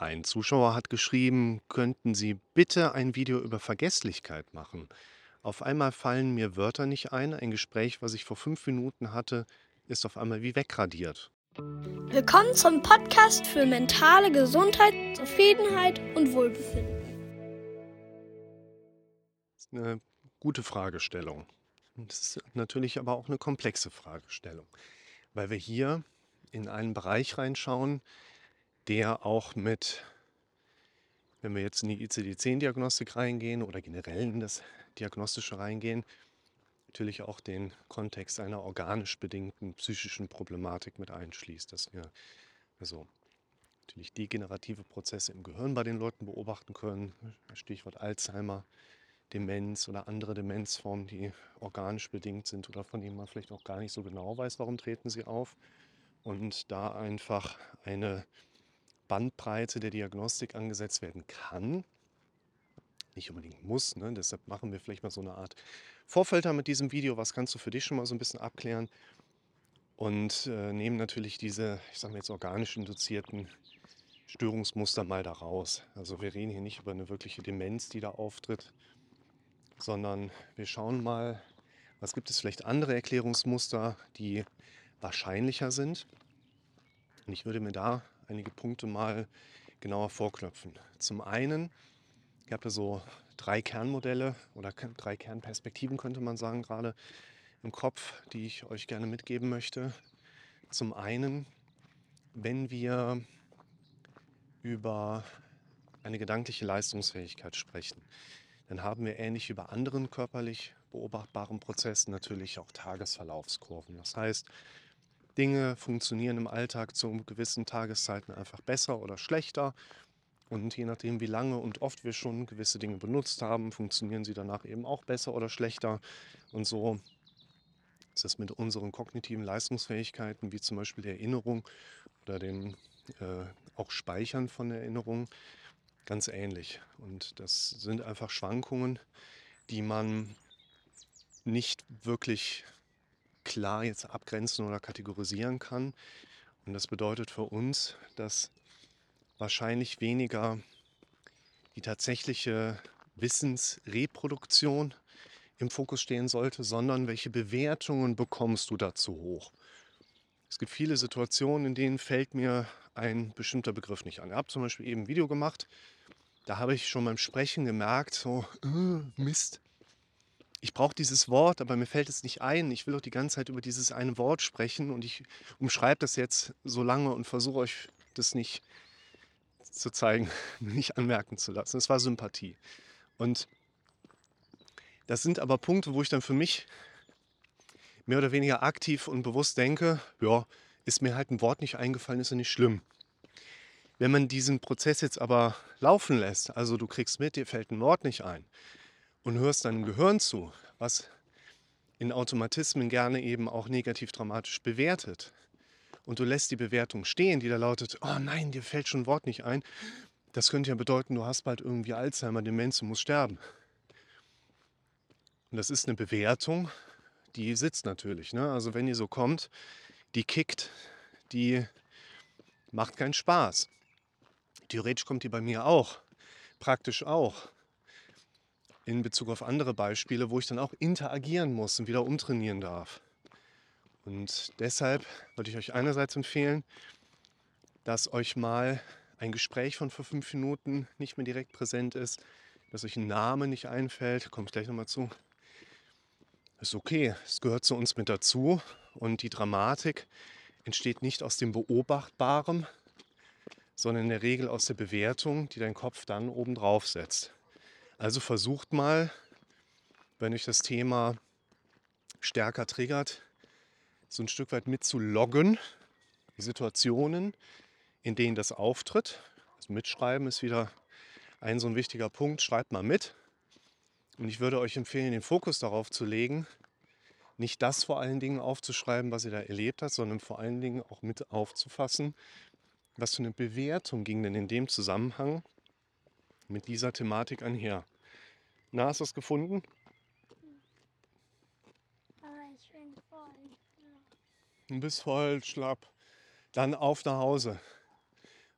Ein Zuschauer hat geschrieben, könnten Sie bitte ein Video über Vergesslichkeit machen? Auf einmal fallen mir Wörter nicht ein. Ein Gespräch, was ich vor fünf Minuten hatte, ist auf einmal wie wegradiert. Willkommen zum Podcast für mentale Gesundheit, Zufriedenheit und Wohlbefinden. Das ist eine gute Fragestellung. Das ist natürlich aber auch eine komplexe Fragestellung, weil wir hier in einen Bereich reinschauen, der auch mit, wenn wir jetzt in die ICD-10-Diagnostik reingehen oder generell in das Diagnostische reingehen, natürlich auch den Kontext einer organisch bedingten psychischen Problematik mit einschließt, dass wir also natürlich degenerative Prozesse im Gehirn bei den Leuten beobachten können, Stichwort Alzheimer, Demenz oder andere Demenzformen, die organisch bedingt sind oder von denen man vielleicht auch gar nicht so genau weiß, warum treten sie auf. Und da einfach eine Bandbreite der Diagnostik angesetzt werden kann. Nicht unbedingt muss, ne? deshalb machen wir vielleicht mal so eine Art Vorfilter mit diesem Video. Was kannst du für dich schon mal so ein bisschen abklären? Und äh, nehmen natürlich diese, ich sage mal jetzt organisch induzierten Störungsmuster mal da raus. Also wir reden hier nicht über eine wirkliche Demenz, die da auftritt, sondern wir schauen mal, was gibt es vielleicht andere Erklärungsmuster, die wahrscheinlicher sind. Und ich würde mir da einige Punkte mal genauer vorknöpfen. Zum einen, ich habe da so drei Kernmodelle oder drei Kernperspektiven, könnte man sagen, gerade im Kopf, die ich euch gerne mitgeben möchte. Zum einen, wenn wir über eine gedankliche Leistungsfähigkeit sprechen, dann haben wir ähnlich wie bei anderen körperlich beobachtbaren Prozessen natürlich auch Tagesverlaufskurven. Das heißt, Dinge funktionieren im Alltag zu gewissen Tageszeiten einfach besser oder schlechter. Und je nachdem, wie lange und oft wir schon gewisse Dinge benutzt haben, funktionieren sie danach eben auch besser oder schlechter. Und so ist es mit unseren kognitiven Leistungsfähigkeiten, wie zum Beispiel der Erinnerung oder dem äh, auch Speichern von Erinnerungen, ganz ähnlich. Und das sind einfach Schwankungen, die man nicht wirklich klar jetzt abgrenzen oder kategorisieren kann. Und das bedeutet für uns, dass wahrscheinlich weniger die tatsächliche Wissensreproduktion im Fokus stehen sollte, sondern welche Bewertungen bekommst du dazu hoch. Es gibt viele Situationen, in denen fällt mir ein bestimmter Begriff nicht an. Ich habe zum Beispiel eben ein Video gemacht, da habe ich schon beim Sprechen gemerkt, so, äh, Mist, ich brauche dieses Wort, aber mir fällt es nicht ein. Ich will doch die ganze Zeit über dieses eine Wort sprechen und ich umschreibe das jetzt so lange und versuche euch das nicht zu zeigen, nicht anmerken zu lassen. Es war Sympathie. Und das sind aber Punkte, wo ich dann für mich mehr oder weniger aktiv und bewusst denke, ja, ist mir halt ein Wort nicht eingefallen, ist ja nicht schlimm. Wenn man diesen Prozess jetzt aber laufen lässt, also du kriegst mit, dir fällt ein Wort nicht ein, und hörst deinem Gehirn zu, was in Automatismen gerne eben auch negativ dramatisch bewertet, und du lässt die Bewertung stehen, die da lautet, oh nein, dir fällt schon ein Wort nicht ein, das könnte ja bedeuten, du hast bald irgendwie Alzheimer, Demenz und musst sterben. Und das ist eine Bewertung, die sitzt natürlich. Ne? Also wenn die so kommt, die kickt, die macht keinen Spaß. Theoretisch kommt die bei mir auch, praktisch auch in Bezug auf andere Beispiele, wo ich dann auch interagieren muss und wieder umtrainieren darf. Und deshalb würde ich euch einerseits empfehlen, dass euch mal ein Gespräch von vor fünf Minuten nicht mehr direkt präsent ist, dass euch ein Name nicht einfällt, komme ich gleich nochmal zu. Ist okay, es gehört zu uns mit dazu und die Dramatik entsteht nicht aus dem Beobachtbaren, sondern in der Regel aus der Bewertung, die dein Kopf dann obendrauf setzt. Also versucht mal, wenn euch das Thema stärker triggert, so ein Stück weit mitzuloggen, die Situationen, in denen das auftritt. Das Mitschreiben ist wieder ein so ein wichtiger Punkt. Schreibt mal mit. Und ich würde euch empfehlen, den Fokus darauf zu legen, nicht das vor allen Dingen aufzuschreiben, was ihr da erlebt habt, sondern vor allen Dingen auch mit aufzufassen, was für eine Bewertung ging denn in dem Zusammenhang mit dieser Thematik einher. Na, hast du es gefunden? Aber ich bin voll. Du bist voll schlapp. Dann auf nach Hause.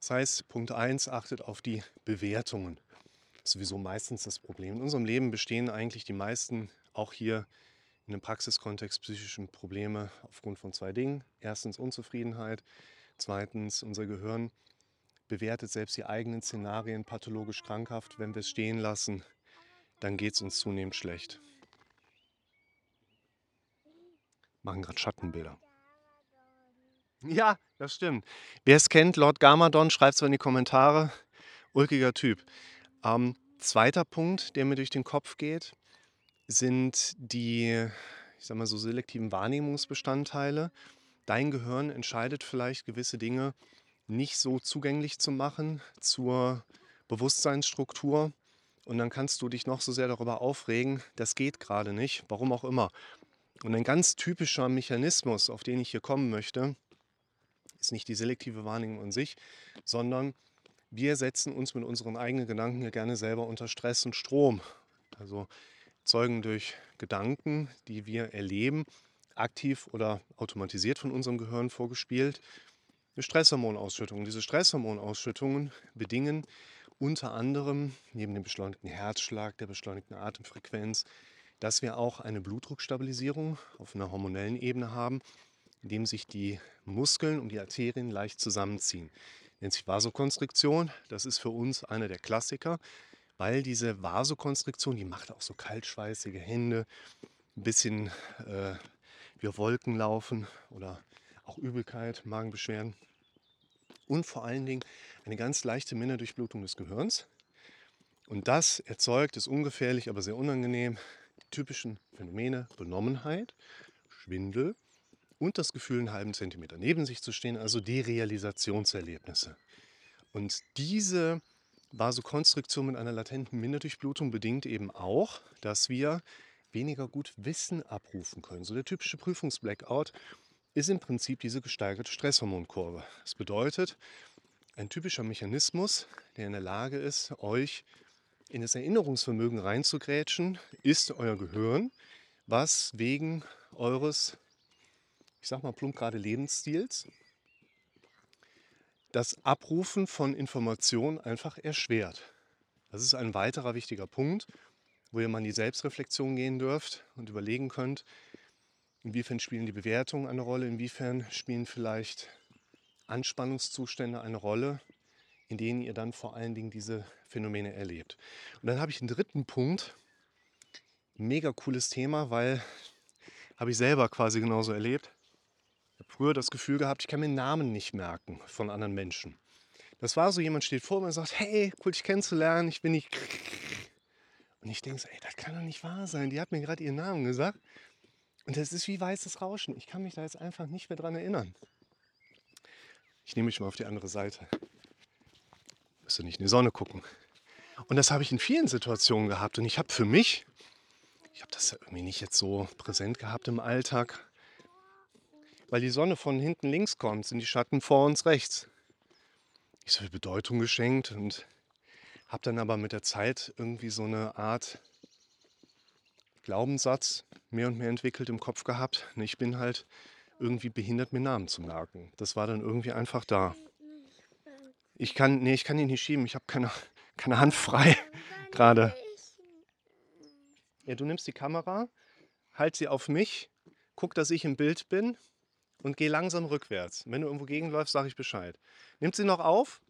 Das heißt, Punkt 1, achtet auf die Bewertungen. Das ist sowieso meistens das Problem. In unserem Leben bestehen eigentlich die meisten, auch hier in einem Praxiskontext, psychischen Probleme aufgrund von zwei Dingen. Erstens Unzufriedenheit, zweitens unser Gehirn bewertet selbst die eigenen Szenarien pathologisch krankhaft. Wenn wir es stehen lassen, dann geht es uns zunehmend schlecht. Machen gerade Schattenbilder. Ja, das stimmt. Wer es kennt, Lord Gamadon, schreibt es in die Kommentare. Ulkiger Typ. Ähm, zweiter Punkt, der mir durch den Kopf geht, sind die, ich sag mal so, selektiven Wahrnehmungsbestandteile. Dein Gehirn entscheidet vielleicht gewisse Dinge nicht so zugänglich zu machen zur Bewusstseinsstruktur. Und dann kannst du dich noch so sehr darüber aufregen, das geht gerade nicht, warum auch immer. Und ein ganz typischer Mechanismus, auf den ich hier kommen möchte, ist nicht die selektive Wahrnehmung an sich, sondern wir setzen uns mit unseren eigenen Gedanken ja gerne selber unter Stress und Strom. Also zeugen durch Gedanken, die wir erleben, aktiv oder automatisiert von unserem Gehirn vorgespielt, eine Stresshormonausschüttung. Diese Stresshormonausschüttungen bedingen unter anderem neben dem beschleunigten Herzschlag, der beschleunigten Atemfrequenz, dass wir auch eine Blutdruckstabilisierung auf einer hormonellen Ebene haben, indem sich die Muskeln und die Arterien leicht zusammenziehen. Nennt sich Vasokonstriktion. Das ist für uns einer der Klassiker, weil diese Vasokonstriktion, die macht auch so kaltschweißige Hände, ein bisschen äh, wie Wolken laufen oder auch Übelkeit, Magenbeschwerden und vor allen Dingen eine ganz leichte Minderdurchblutung des Gehirns. Und das erzeugt, ist ungefährlich, aber sehr unangenehm, die typischen Phänomene Benommenheit, Schwindel und das Gefühl, einen halben Zentimeter neben sich zu stehen, also Derealisationserlebnisse. Und diese Vasokonstriktion mit einer latenten Minderdurchblutung bedingt eben auch, dass wir weniger gut Wissen abrufen können. So der typische Prüfungsblackout ist im Prinzip diese gesteigerte Stresshormonkurve. Das bedeutet, ein typischer Mechanismus, der in der Lage ist, euch in das Erinnerungsvermögen reinzugrätschen, ist euer Gehirn, was wegen eures, ich sag mal plump gerade Lebensstils, das Abrufen von Informationen einfach erschwert. Das ist ein weiterer wichtiger Punkt, wo ihr mal in die Selbstreflexion gehen dürft und überlegen könnt, inwiefern spielen die Bewertungen eine Rolle, inwiefern spielen vielleicht Anspannungszustände eine Rolle, in denen ihr dann vor allen Dingen diese Phänomene erlebt. Und dann habe ich einen dritten Punkt, mega cooles Thema, weil habe ich selber quasi genauso erlebt. Ich habe früher das Gefühl gehabt, ich kann mir Namen nicht merken von anderen Menschen. Das war so, jemand steht vor mir und sagt, hey, cool dich kennenzulernen, ich bin nicht... Und ich denke so, ey, das kann doch nicht wahr sein. Die hat mir gerade ihren Namen gesagt. Und das ist wie weißes Rauschen. Ich kann mich da jetzt einfach nicht mehr dran erinnern. Ich nehme mich mal auf die andere Seite. Müsste nicht in die Sonne gucken. Und das habe ich in vielen Situationen gehabt. Und ich habe für mich, ich habe das ja irgendwie nicht jetzt so präsent gehabt im Alltag, weil die Sonne von hinten links kommt, sind die Schatten vor uns rechts. Ich so viel Bedeutung geschenkt und habe dann aber mit der Zeit irgendwie so eine Art Glaubenssatz mehr und mehr entwickelt im Kopf gehabt. Ich bin halt irgendwie behindert, mir Namen zu merken. Das war dann irgendwie einfach da. Ich kann, nee, ich kann ihn nicht schieben. Ich habe keine, keine Hand frei gerade. Ja, du nimmst die Kamera, halt sie auf mich, guck, dass ich im Bild bin und geh langsam rückwärts. Wenn du irgendwo gegenläufst, sage ich Bescheid. Nimmt sie noch auf?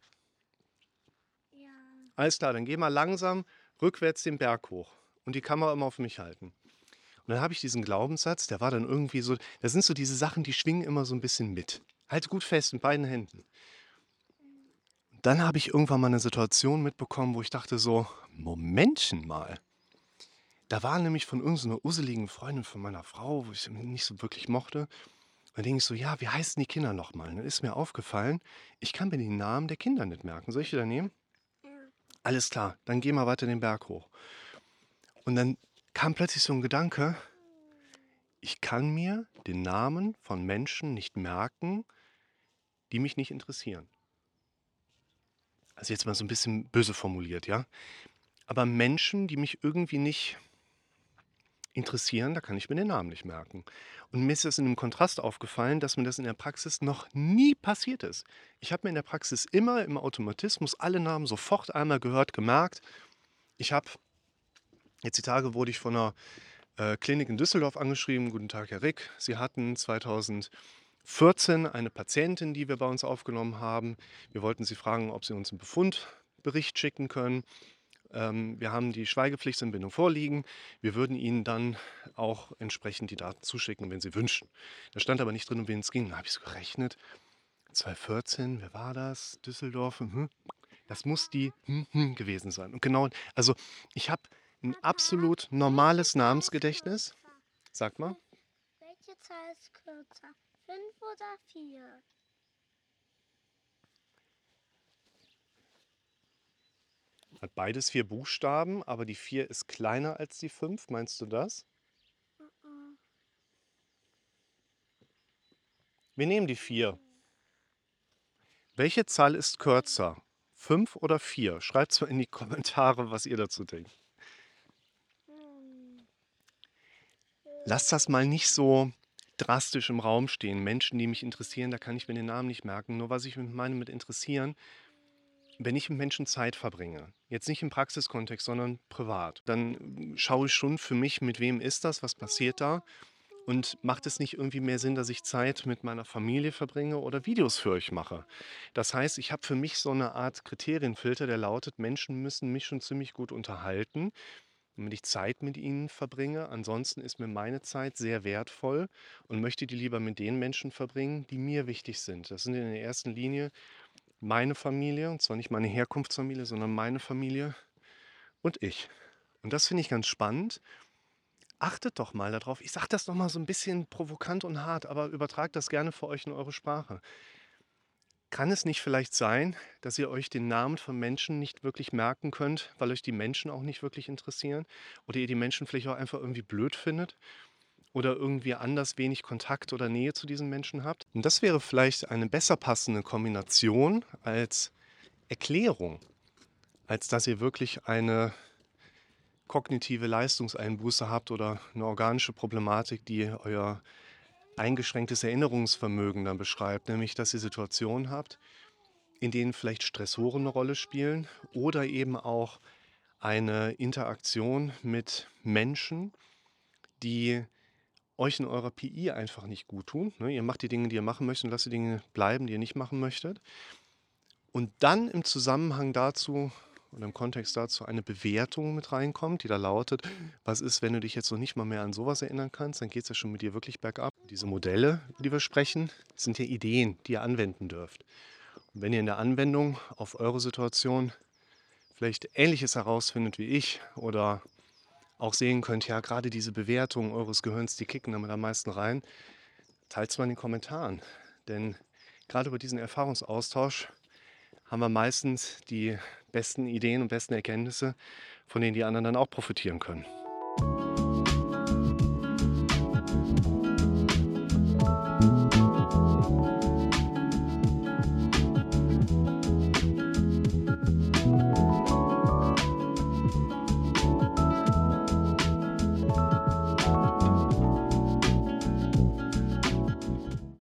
Ja. Alles klar, dann geh mal langsam rückwärts den Berg hoch und die Kamera immer auf mich halten. Und dann habe ich diesen Glaubenssatz, der war dann irgendwie so, das sind so diese Sachen, die schwingen immer so ein bisschen mit. Halt gut fest mit beiden Händen. Dann habe ich irgendwann mal eine Situation mitbekommen, wo ich dachte so, Momentchen mal. Da war nämlich von irgendeiner useligen Freundin von meiner Frau, wo ich nicht so wirklich mochte. Da denke ich so, ja, wie heißen die Kinder nochmal? Dann ist mir aufgefallen, ich kann mir den Namen der Kinder nicht merken. Soll ich die da nehmen? Ja. Alles klar, dann geh mal weiter den Berg hoch. Und dann kam plötzlich so ein Gedanke, ich kann mir den Namen von Menschen nicht merken, die mich nicht interessieren. Also jetzt mal so ein bisschen böse formuliert, ja. Aber Menschen, die mich irgendwie nicht interessieren, da kann ich mir den Namen nicht merken. Und mir ist es in dem Kontrast aufgefallen, dass mir das in der Praxis noch nie passiert ist. Ich habe mir in der Praxis immer im Automatismus alle Namen sofort einmal gehört, gemerkt. Ich habe, jetzt die Tage wurde ich von einer äh, Klinik in Düsseldorf angeschrieben. Guten Tag, Herr Rick. Sie hatten 2014 eine Patientin, die wir bei uns aufgenommen haben. Wir wollten Sie fragen, ob Sie uns einen Befundbericht schicken können. Ähm, wir haben die Schweigepflichtentbindung vorliegen. Wir würden Ihnen dann auch entsprechend die Daten zuschicken, wenn Sie wünschen. Da stand aber nicht drin, um wen es ging. Da habe ich so gerechnet. 2014, wer war das? Düsseldorf. Hm. Das muss die hm, hm, gewesen sein. Und genau, also ich habe ein absolut normales Namensgedächtnis. Sag mal. Welche Zahl ist kürzer? Fünf oder vier? Hat beides vier Buchstaben, aber die vier ist kleiner als die fünf. Meinst du das? Wir nehmen die vier. Welche Zahl ist kürzer? Fünf oder vier? Schreibt es mal in die Kommentare, was ihr dazu denkt. Lasst das mal nicht so drastisch im Raum stehen. Menschen, die mich interessieren, da kann ich mir den Namen nicht merken. Nur was ich meine mit interessieren, wenn ich mit Menschen Zeit verbringe, jetzt nicht im Praxiskontext, sondern privat, dann schaue ich schon für mich, mit wem ist das, was passiert da und macht es nicht irgendwie mehr Sinn, dass ich Zeit mit meiner Familie verbringe oder Videos für euch mache. Das heißt, ich habe für mich so eine Art Kriterienfilter, der lautet, Menschen müssen mich schon ziemlich gut unterhalten, damit ich Zeit mit ihnen verbringe. Ansonsten ist mir meine Zeit sehr wertvoll und möchte die lieber mit den Menschen verbringen, die mir wichtig sind. Das sind in der ersten Linie meine Familie, und zwar nicht meine Herkunftsfamilie, sondern meine Familie und ich. Und das finde ich ganz spannend. Achtet doch mal darauf. Ich sage das noch mal so ein bisschen provokant und hart, aber übertragt das gerne für euch in eure Sprache. Kann es nicht vielleicht sein, dass ihr euch den Namen von Menschen nicht wirklich merken könnt, weil euch die Menschen auch nicht wirklich interessieren? Oder ihr die Menschen vielleicht auch einfach irgendwie blöd findet? oder irgendwie anders wenig Kontakt oder Nähe zu diesen Menschen habt. Und das wäre vielleicht eine besser passende Kombination als Erklärung, als dass ihr wirklich eine kognitive Leistungseinbuße habt oder eine organische Problematik, die euer eingeschränktes Erinnerungsvermögen dann beschreibt, nämlich dass ihr Situationen habt, in denen vielleicht Stressoren eine Rolle spielen oder eben auch eine Interaktion mit Menschen, die euch in eurer PI einfach nicht gut tun. Ne? Ihr macht die Dinge, die ihr machen möchtet und lasst die Dinge bleiben, die ihr nicht machen möchtet. Und dann im Zusammenhang dazu oder im Kontext dazu eine Bewertung mit reinkommt, die da lautet, was ist, wenn du dich jetzt noch nicht mal mehr an sowas erinnern kannst, dann geht es ja schon mit dir wirklich bergab. Diese Modelle, über die wir sprechen, sind ja Ideen, die ihr anwenden dürft. Und wenn ihr in der Anwendung auf eure Situation vielleicht Ähnliches herausfindet wie ich oder auch sehen könnt, ja, gerade diese Bewertungen eures Gehirns, die kicken damit am meisten rein, teilt es mal in den Kommentaren. Denn gerade über diesen Erfahrungsaustausch haben wir meistens die besten Ideen und besten Erkenntnisse, von denen die anderen dann auch profitieren können.